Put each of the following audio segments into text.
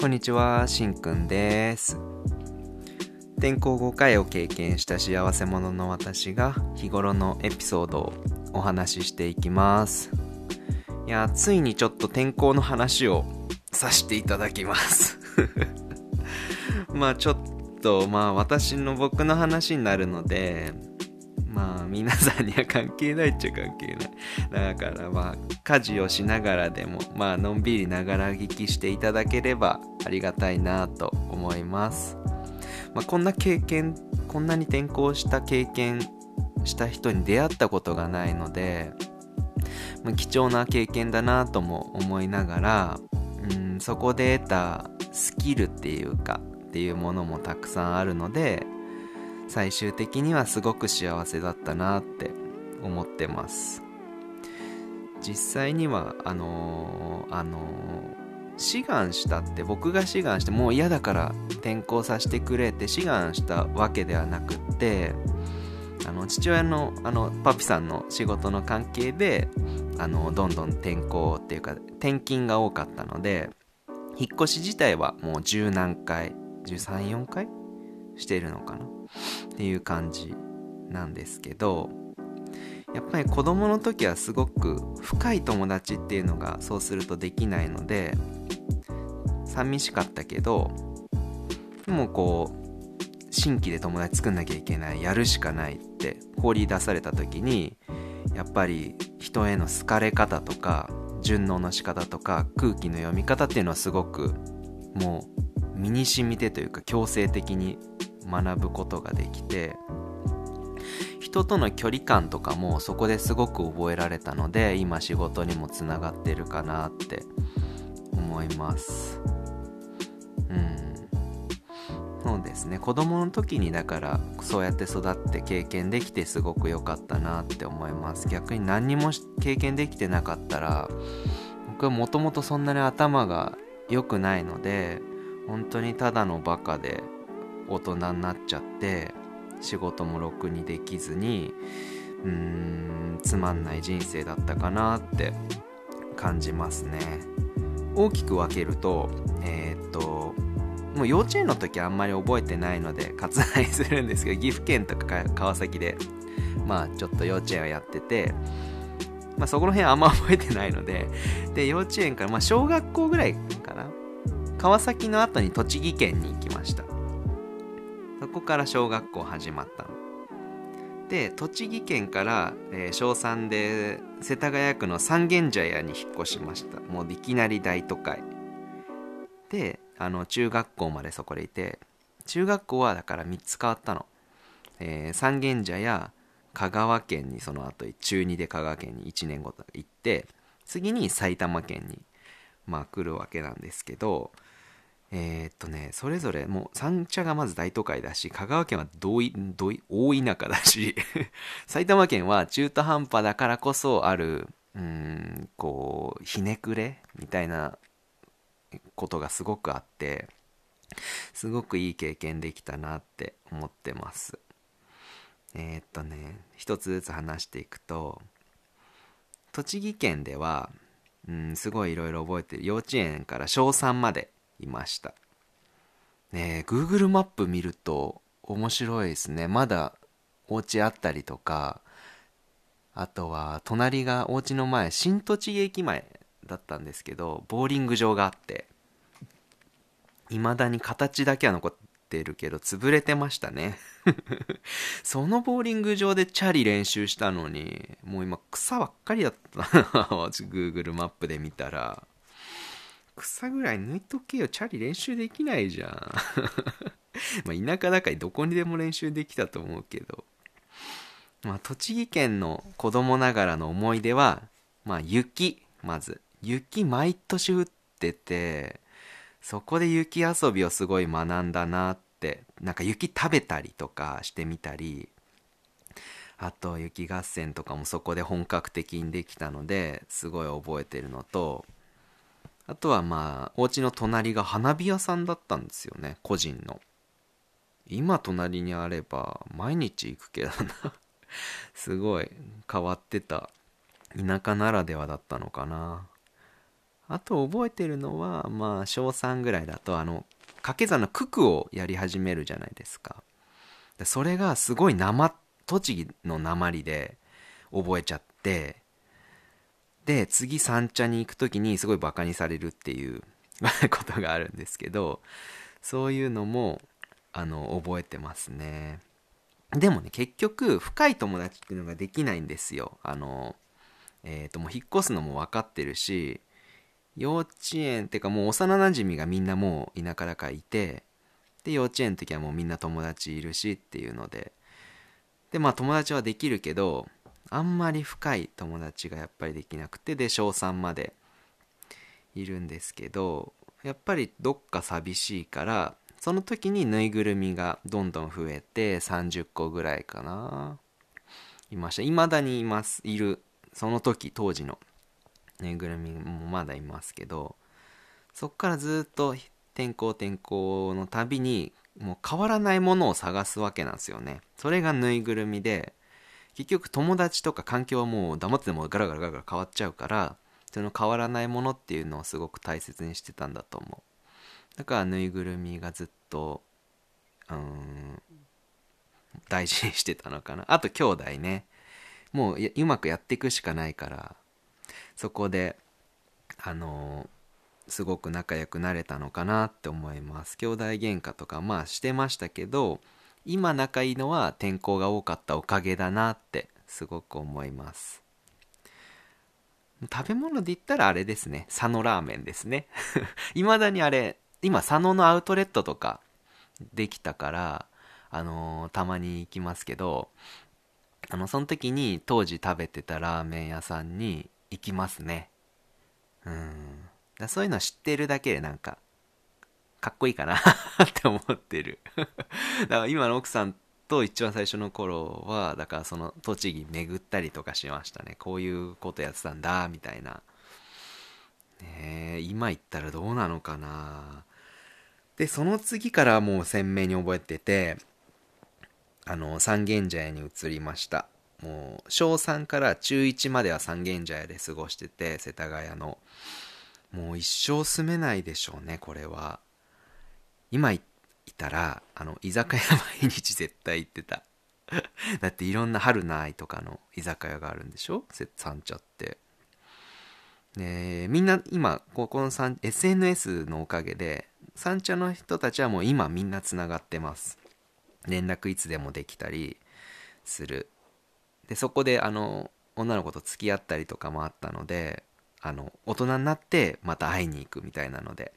こんにちは、しんくんです。転校5回を経験した幸せ者の私が日頃のエピソードをお話ししていきます。いや、ついにちょっと転校の話をさせていただきます。まあちょっと、まあ私の僕の話になるので、皆さんには関係ないっちゃ関係ない。だからまあ家事をしながらでもまあのんびりながら聞きしていただければありがたいなと思います。まあ、こんな経験こんなに転校した経験した人に出会ったことがないので、まあ、貴重な経験だなとも思いながらうんそこで得たスキルっていうかっていうものもたくさんあるので最終的にはすごく幸せだったなって思ってます。実際にはあのーあのー志願したって僕が志願してもう嫌だから転校させてくれって志願したわけではなくってあの父親のあのパピさんの仕事の関係であのどんどん転校っていうか転勤が多かったので引っ越し自体はもう十何回134回してるのかな？っていう感じなんですけどやっぱり子供の時はすごく深い友達っていうのがそうするとできないので寂しかったけどでもこう新規で友達作んなきゃいけないやるしかないって放り出された時にやっぱり人への好かれ方とか順応の仕方とか空気の読み方っていうのはすごくもう身に染みてというか強制的に学ぶことができて人との距離感とかもそこですごく覚えられたので今仕事にもつながってるかなって思います。うん。そうですね。子供の時にだからそうやって育って経験できてすごく良かったなって思います。逆に何にも経験できてなかったら僕はもともとそんなに頭が良くないので本当にただのバカで大人になっちゃって仕事もろくにできずにうーんつまんない人生だったかなって感じますね。大きく分けるとえーっともう幼稚園の時あんまり覚えてないので割愛するんですけど岐阜県とか川崎でまあちょっと幼稚園をやっててまあそこの辺あんま 覚えてないのでで幼稚園からまあ小学校ぐらいかな。川崎の後に栃木県に行きました。そこから小学校始まった。ので栃木県から、えー小3で世田谷区の三軒茶屋に引っ越しました。もういきなり大都会。であの中学校までそこでいて中学校はだから3つ変わったの、えー三軒茶屋香川県にその後中2で香川県に1年ごと行って次に埼玉県にまあ来るわけなんですけどえーっとねそれぞれもう三茶がまず大都会だし香川県はどいどい大田舎だし 埼玉県は中途半端だからこそあるうんこうひねくれみたいなことがすごくあってすごくいい経験できたなって思ってます。えーっとね一つずつ話していくと栃木県ではうんすごいいろいろ覚えてる。幼稚園から小3までいました。ねえ Google マップ見ると面白いですね。まだお家あったりとかあとは隣がお家の前新栃木駅前だったんですけどボーリング場があって未だに形だけは残ってるけど潰れてましたね。そのボーリング場でチャリ練習したのにもう今草ばっかりだったな。Google マップで見たら。草ぐらい抜いとけよ。チャリ練習できないじゃん。まあ田舎だからどこにでも練習できたと思うけど。まあ栃木県の子供ながらの思い出はまあ雪まず。雪毎年降っててそこで雪遊びをすごい学んだなって。なんか雪食べたりとかしてみたり。あと雪合戦とかもそこで本格的にできたのですごい覚えてるのとあとはまあお家の隣が花火屋さんだったんですよね。個人の。今隣にあれば毎日行くけどな。すごい変わってた。田舎ならではだったのかな。あと覚えてるのはまあ小3ぐらいだとあの掛け算の九九をやり始めるじゃないですか。それがすごい生栃木の鉛で覚えちゃってで次三茶に行く時にすごいバカにされるっていう ことがあるんですけどそういうのもあの覚えてますね。でもね結局深い友達っていうのができないんですよ。あのえっ、ー、ともう引っ越すのも分かってるし幼稚園っていうかもう幼なじみがみんなもう田舎だからいてで幼稚園の時はもうみんな友達いるしっていうので。でまあ友達はできるけどあんまり深い友達がやっぱりできなくてで小3までいるんですけどやっぱりどっか寂しいからその時にぬいぐるみがどんどん増えて30個ぐらいかな。いました。未だにいますいる。その時当時のぬいぐるみもまだいますけどそっからずっと転校転校のたびにもう変わらないものを探すわけなんですよね。それがぬいぐるみで結局友達とか環境はもう黙っててもガラガラガラガラ変わっちゃうからその変わらないものっていうのをすごく大切にしてたんだと思う。だからぬいぐるみがずっとうん大事にしてたのかな。あと兄弟ね。もううまくやっていくしかないからそこであのすごく仲良くなれたのかなって思います。兄弟喧嘩とかまあしてましたけど今仲いいのは天候が多かったおかげだなってすごく思います。食べ物で言ったらあれですね。佐野ラーメンですね。未だにあれ今佐野のアウトレットとかできたからあのー、たまに行きますけどあのその時に当時食べてたラーメン屋さんに行きますね。うん。だそういうの知ってるだけでなんかかっこいいかな って思ってる。だから今の奥さんと一番最初の頃はだからその栃木巡ったりとかしましたね。こういうことやってたんだみたいな。ね今言ったらどうなのかな。でその次からもう鮮明に覚えててあの三軒茶屋に移りました。もう小3から中1までは三軒茶屋で過ごしてて世田谷の。もう一生住めないでしょうねこれは。今いたらあの居酒屋毎日絶対行ってた。だっていろんな春の愛とかの居酒屋があるんでしょ？三茶って。ねみんな今ここの SNS のおかげで三茶の人たちはもう今みんなつながってます。連絡いつでもできたりする。でそこであの女の子と付き合ったりとかもあったのであの大人になってまた会いに行くみたいなので。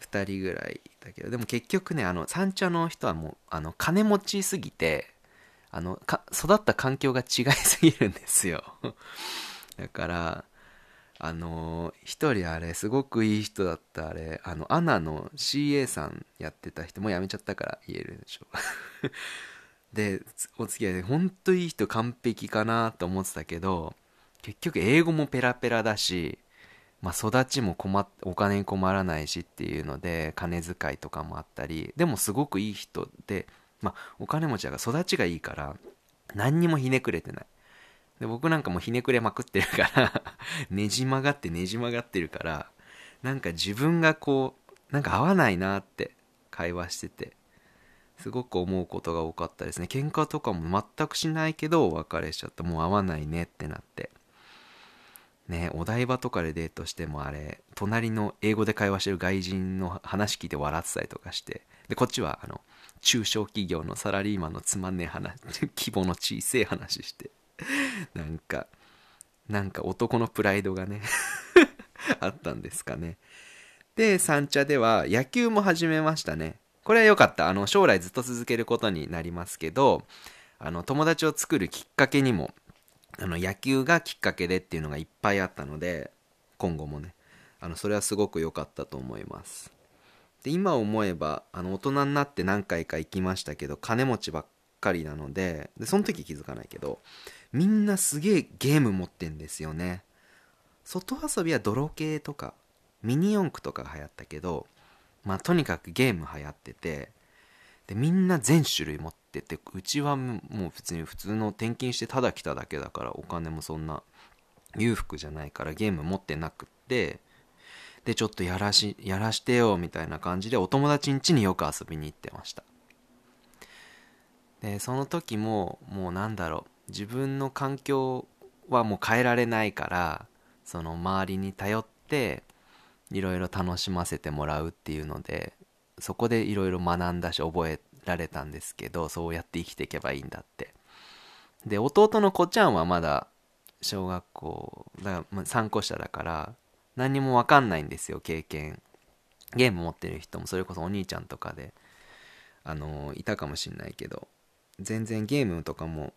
2人ぐらいだけどでも結局ねあの三茶の人はもうあの金持ちすぎてあの育った環境が違いすぎるんですよ。だからあの一人あれすごくいい人だったあれあのアナの CA さんやってた人もう辞めちゃったから言えるでしょ。でお付き合いで本当いい人完璧かなと思ってたけど結局英語もペラペラだしまあ、育ちも困っお金に困らないしっていうので金遣いとかもあったりでもすごくいい人で、まあ、お金持ちだから育ちがいいから何にもひねくれてない。で僕なんかもひねくれまくってるから ねじ曲がってねじ曲がってるからなんか自分がこうなんか合わないなって会話しててすごく思うことが多かったですね。喧嘩とかも全くしないけどお別れしちゃった。もう合わないねってなって。ねお台場とかでデートしてもあれ隣の英語で会話してる外人の話聞いて笑ってたりとかしてでこっちはあの中小企業のサラリーマンのつまんねえ話規模の小さい話して なんかなんか男のプライドがね あったんですかね。で三茶では野球も始めましたね。これは良かった。あの将来ずっと続けることになりますけどあの友達を作るきっかけにもあの野球がきっかけでっていうのがいっぱいあったので今後もね。あのそれはすごく良かったと思います。で今思えばあの大人になって何回か行きましたけど金持ちばっかりなのででその時気づかないけどみんなすげえゲーム持ってんですよね。外遊びは泥系とかミニ四駆とかが流行ったけどまあとにかくゲーム流行っててでみんな全種類持っててうちはもう普通に普通の転勤してただ来ただけだからお金もそんな裕福じゃないからゲーム持ってなくってでちょっとやらしやらしてよみたいな感じでお友達ん家によく遊びに行ってました。でその時ももうなんだろう自分の環境はもう変えられないからその周りに頼っていろいろ楽しませてもらうっていうのでそこでいろいろ学んだし覚えられたんですけどそうやって生きていけばいいんだって。で弟の子ちゃんはまだ小学校だから3個下だから何にも分かんないんですよ経験。ゲーム持ってる人もそれこそお兄ちゃんとかであのいたかもしんないけど全然ゲームとかも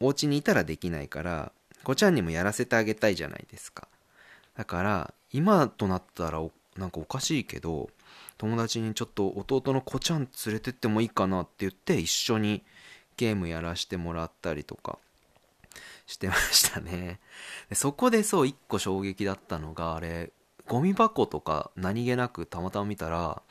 お家にいたらできないから子ちゃんにもやらせてあげたいじゃないですか。だから今となったらなんかおかしいけど友達にちょっと弟の子ちゃん連れてってもいいかなって言って一緒にゲームやらしてもらったりとか。してましたね。でそこでそう一個衝撃だったのがあれゴミ箱とか何気なくたまたま見たら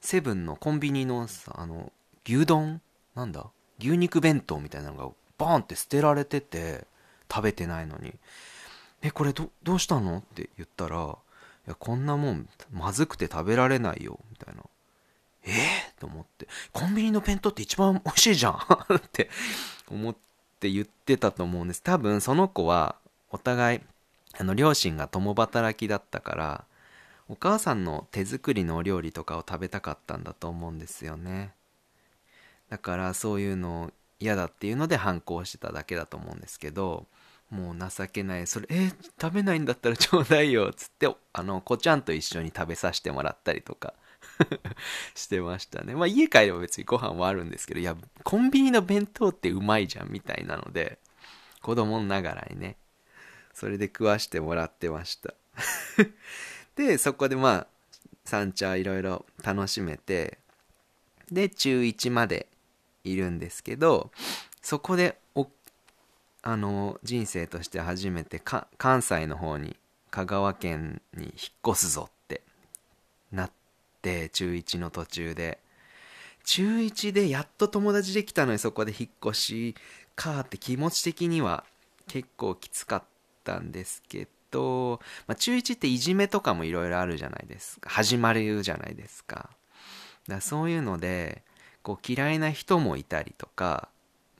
セブンのコンビニのあの牛丼なんだ牛肉弁当みたいなのがバーンって捨てられてて食べてないのに「えこれどどうしたの?」って言ったら「やこんなもんまずくて食べられないよ」みたいな「えー、と思って「コンビニの弁当って一番美味しいじゃん。って思って言ってたと思うんです。多分その子はお互いあの両親が共働きだったからお母さんの手作りのお料理とかを食べたかったんだと思うんですよね。だからそういうの嫌だっていうので反抗してただけだと思うんですけどもう情けない。それえ食べないんだったらちょうだいよっつってあの子ちゃんと一緒に食べさせてもらったりとか。してましたね。まあ家帰れば別にご飯はあるんですけどいやコンビニの弁当ってうまいじゃんみたいなので子供ながらにねそれで食わしてもらってました。でそこでまあ三茶いろいろ楽しめてで中1までいるんですけどそこであの人生として初めて関西の方に香川県に引っ越すぞってなって中1の途中で。中1でやっと友達できたのにそこで引っ越しかって気持ち的には結構きつかったんですけど、まあ、中1っていじめとかもいろいろあるじゃないですか。始まるじゃないですか。だそういうのでこう嫌いな人もいたりとか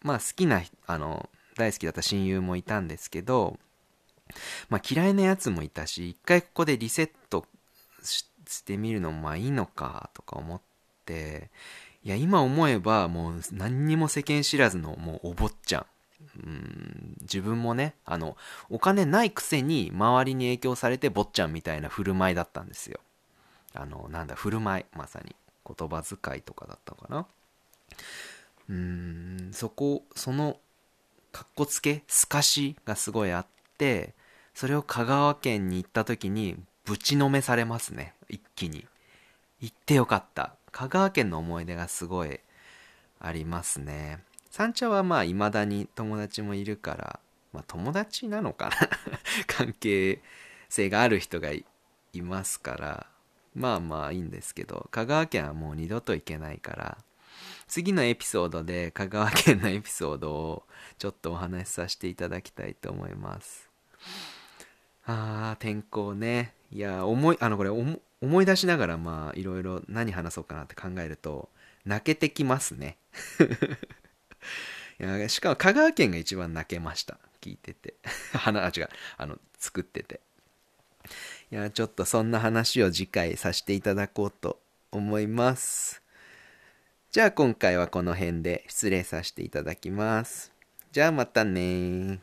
まあ好きなあの大好きだった親友もいたんですけど、まあ、嫌いなやつもいたし一回ここでリセットしてみるのもまあいいのかとか思っていや今思えばもう何にも世間知らずのもうお坊ちゃん。うん自分もねあのお金ないくせに周りに影響されて坊ちゃんみたいな振る舞いだったんですよ。あのなんだ振る舞い。まさに言葉遣いとかだったかな。うんそこそのかっこつけすかしがすごいあってそれを香川県に行った時にぶちのめされますね一気に。行ってよかった。香川県の思い出がすごいありますね。三茶はまあ未だに友達もいるからまあ友達なのかな？関係性がある人がいますからまあまあいいんですけど香川県はもう二度と行けないから次のエピソードで香川県のエピソードをちょっとお話しさせていただきたいと思います。あー天候ね。いや思いあのこれ思い出しながらまあいろいろ何話そうかなって考えると泣けてきますね。いやしかも香川県が一番泣けました。聞いてて。花あ違う。あの作ってて。いやちょっとそんな話を次回させていただこうと思います。じゃあ今回はこの辺で失礼させていただきます。じゃあまたね